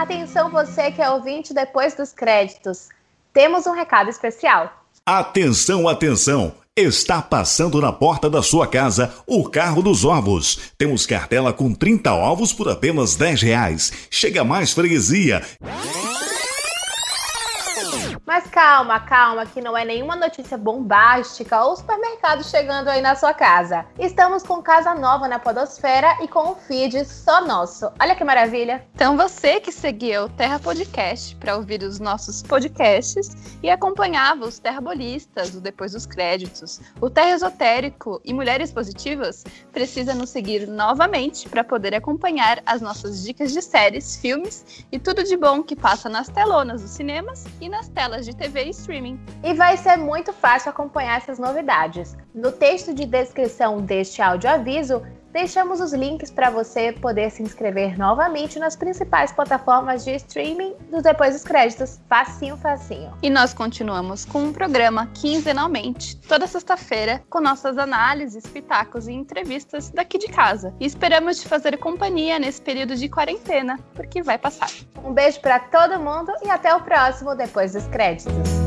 Atenção você que é ouvinte depois dos créditos. Temos um recado especial. Atenção, atenção! Está passando na porta da sua casa o carro dos ovos. Temos cartela com 30 ovos por apenas 10 reais. Chega mais freguesia. Mas calma, calma, que não é nenhuma notícia bombástica ou supermercado chegando aí na sua casa. Estamos com casa nova na Podosfera e com um feed só nosso. Olha que maravilha! Então você que seguia o Terra Podcast para ouvir os nossos podcasts e acompanhava os Terrabolistas, o Depois dos Créditos, o Terra Esotérico e Mulheres Positivas, precisa nos seguir novamente para poder acompanhar as nossas dicas de séries, filmes e tudo de bom que passa nas telonas dos cinemas e nas telas de TV e streaming. E vai ser muito fácil acompanhar essas novidades. No texto de descrição deste áudio aviso, Deixamos os links para você poder se inscrever novamente nas principais plataformas de streaming dos Depois dos Créditos. Facinho, facinho. E nós continuamos com um programa quinzenalmente, toda sexta-feira, com nossas análises, pitacos e entrevistas daqui de casa. E esperamos te fazer companhia nesse período de quarentena, porque vai passar. Um beijo para todo mundo e até o próximo Depois dos Créditos.